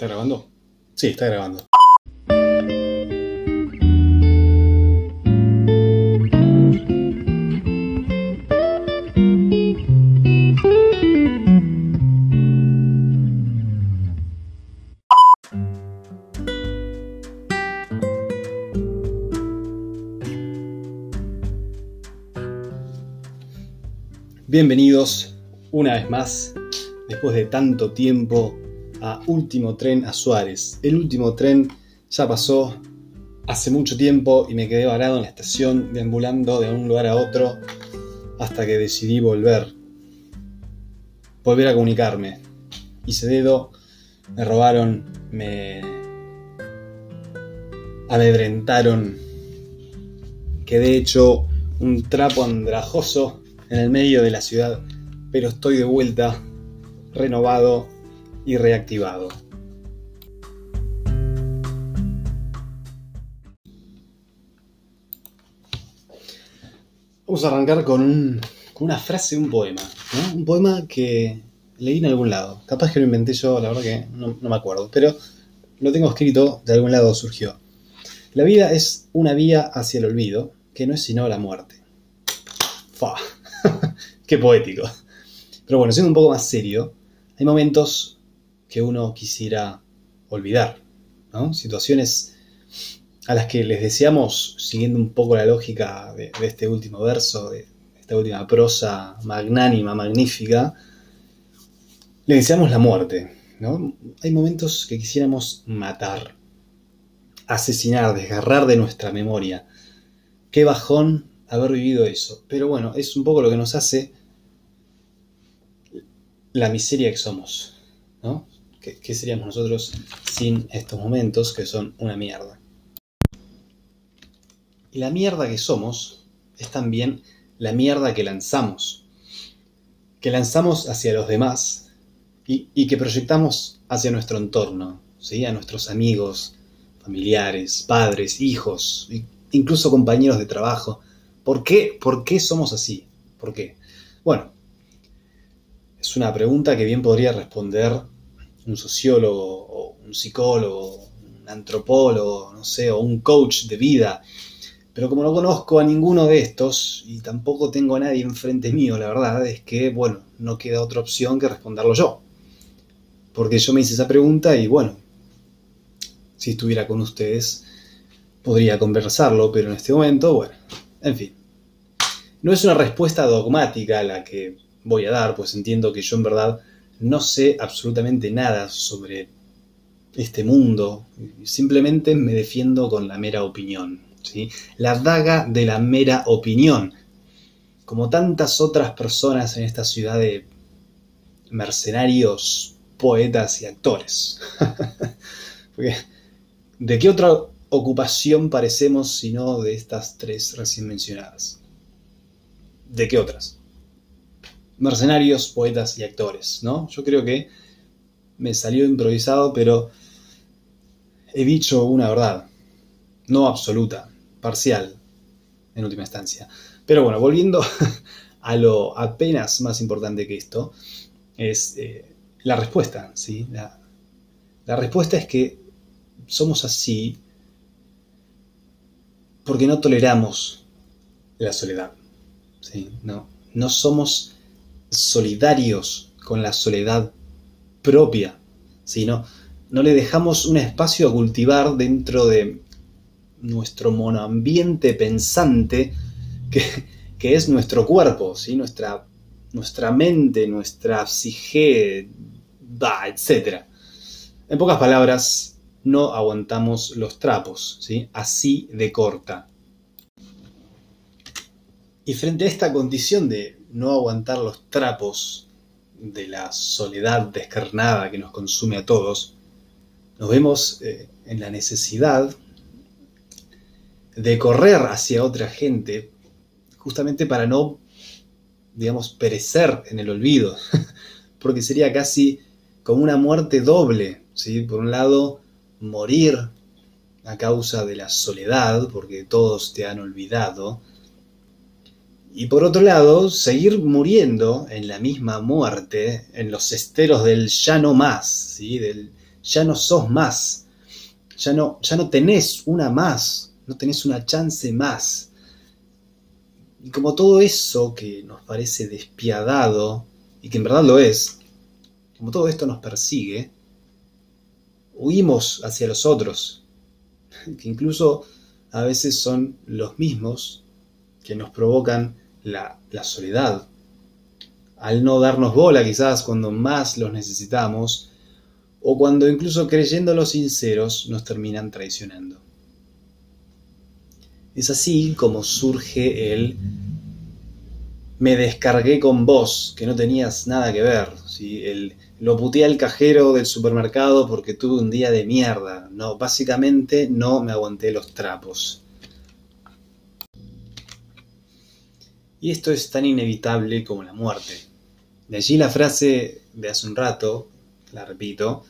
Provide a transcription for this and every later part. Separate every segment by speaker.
Speaker 1: ¿Está grabando? Sí, está grabando. Bienvenidos una vez más, después de tanto tiempo, a Último Tren a Suárez. El último tren ya pasó hace mucho tiempo y me quedé varado en la estación, deambulando de un lugar a otro, hasta que decidí volver. Volver a comunicarme. Hice dedo, me robaron, me amedrentaron. Quedé hecho un trapo andrajoso en el medio de la ciudad, pero estoy de vuelta, renovado y reactivado. Vamos a arrancar con, una frase un poema, un poema que leí en algún lado. Capaz que lo inventé yo, la verdad que no, no me acuerdo, pero lo tengo escrito, de algún lado surgió. La vida es una vía hacia el olvido, que no es sino la muerte. Fa. Qué poético. Pero bueno, siendo un poco más serio, hay momentos que uno quisiera olvidar, ¿no? Situaciones a las que les deseamos, siguiendo un poco la lógica de, este último verso, de esta última prosa magnánima, magnífica, le deseamos la muerte, ¿no? Hay momentos que quisiéramos matar, asesinar, desgarrar de nuestra memoria. Qué bajón haber vivido eso. Pero bueno, es un poco lo que nos hace la miseria que somos, ¿no? ¿Qué, seríamos nosotros sin estos momentos que son una mierda? Y la mierda que somos es también la mierda que lanzamos, que lanzamos hacia los demás y, que proyectamos hacia nuestro entorno, ¿sí? a nuestros amigos, familiares, padres, hijos, incluso compañeros de trabajo. ¿Por qué? ¿Por qué somos así? ¿Por qué? Bueno, es una pregunta que bien podría responder un sociólogo o un psicólogo, un antropólogo, no sé, o un coach de vida. Pero como no conozco a ninguno de estos y tampoco tengo a nadie enfrente mío, la verdad es que, bueno, no queda otra opción que responderlo yo. Porque yo me hice esa pregunta y, bueno, si estuviera con ustedes, podría conversarlo, pero en este momento, bueno, en fin. No es una respuesta dogmática la que voy a dar, pues entiendo que yo en verdad no sé absolutamente nada sobre este mundo, simplemente me defiendo con la mera opinión. ¿sí? La daga de la mera opinión. Como tantas otras personas en esta ciudad de mercenarios, poetas y actores. ¿De qué otra ocupación parecemos sino de estas tres recién mencionadas? ¿De qué otras? Mercenarios, poetas y actores, ¿no? Yo creo que me salió improvisado, pero he dicho una verdad, no absoluta, parcial, en última instancia. Pero bueno, volviendo a lo apenas más importante que esto, es eh, la respuesta, ¿sí? La, la respuesta es que somos así porque no toleramos la soledad, ¿sí? No, no somos solidarios con la soledad propia, sino no le dejamos un espacio a cultivar dentro de nuestro monoambiente pensante que, es nuestro cuerpo, ¿sí? nuestra, nuestra mente, nuestra psique, etc. En pocas palabras, no aguantamos los trapos, ¿sí? así de corta. Y frente a esta condición de no aguantar los trapos de la soledad descarnada que nos consume a todos, nos vemos eh, en la necesidad de correr hacia otra gente justamente para no, digamos, perecer en el olvido, porque sería casi como una muerte doble, ¿sí? Por un lado, morir a causa de la soledad, porque todos te han olvidado, y por otro lado, seguir muriendo en la misma muerte, en los esteros del ya no más, ¿sí? del ya no sos más, ya no, ya no tenés una más, no tenés una chance más. Y como todo eso que nos parece despiadado, y que en verdad lo es, como todo esto nos persigue, huimos hacia los otros, que incluso a veces son los mismos que nos provocan la, soledad, al no darnos bola quizás cuando más los necesitamos, o cuando incluso creyéndolos sinceros nos terminan traicionando. Es así como surge el me descargué con vos, que no tenías nada que ver, ¿sí? lo puteé al cajero del supermercado porque tuve un día de mierda, no, básicamente no me aguanté los trapos. Y esto es tan inevitable como la muerte. De allí la frase de hace un rato, la repito,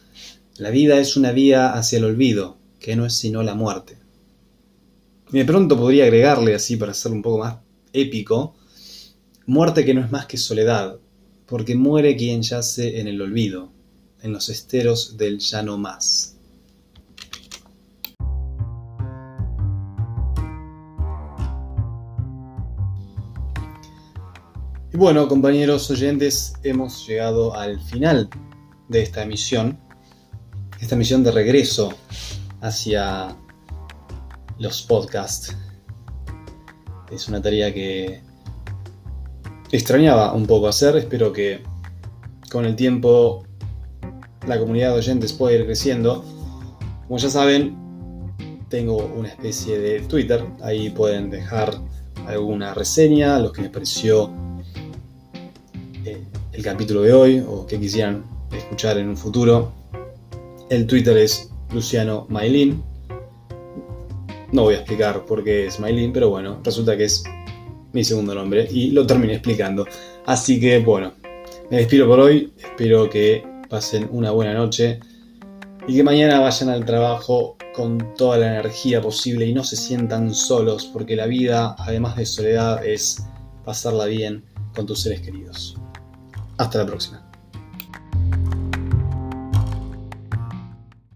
Speaker 1: la vida es una vía hacia el olvido, que no es sino la muerte. De pronto podría agregarle así para hacerlo un poco más épico, muerte que no es más que soledad, porque muere quien yace en el olvido, en los esteros del ya no más. Y bueno, compañeros oyentes, hemos llegado al final de esta emisión, esta misión de regreso hacia los podcasts. Es una tarea que extrañaba un poco hacer, espero que con el tiempo la comunidad de oyentes pueda ir creciendo. Como ya saben, tengo una especie de Twitter, ahí pueden dejar alguna reseña, lo que les pareció eh, el capítulo de hoy o que quisieran escuchar en un futuro. El Twitter es Luciano Mailin. No voy a explicar por qué es Mailin, pero bueno, resulta que es mi segundo nombre y lo terminé explicando. Así que bueno, me despido por hoy. Espero que pasen una buena noche y que mañana vayan al trabajo con toda la energía posible y no se sientan solos porque la vida, además de soledad, es pasarla bien con tus seres queridos. Hasta la próxima.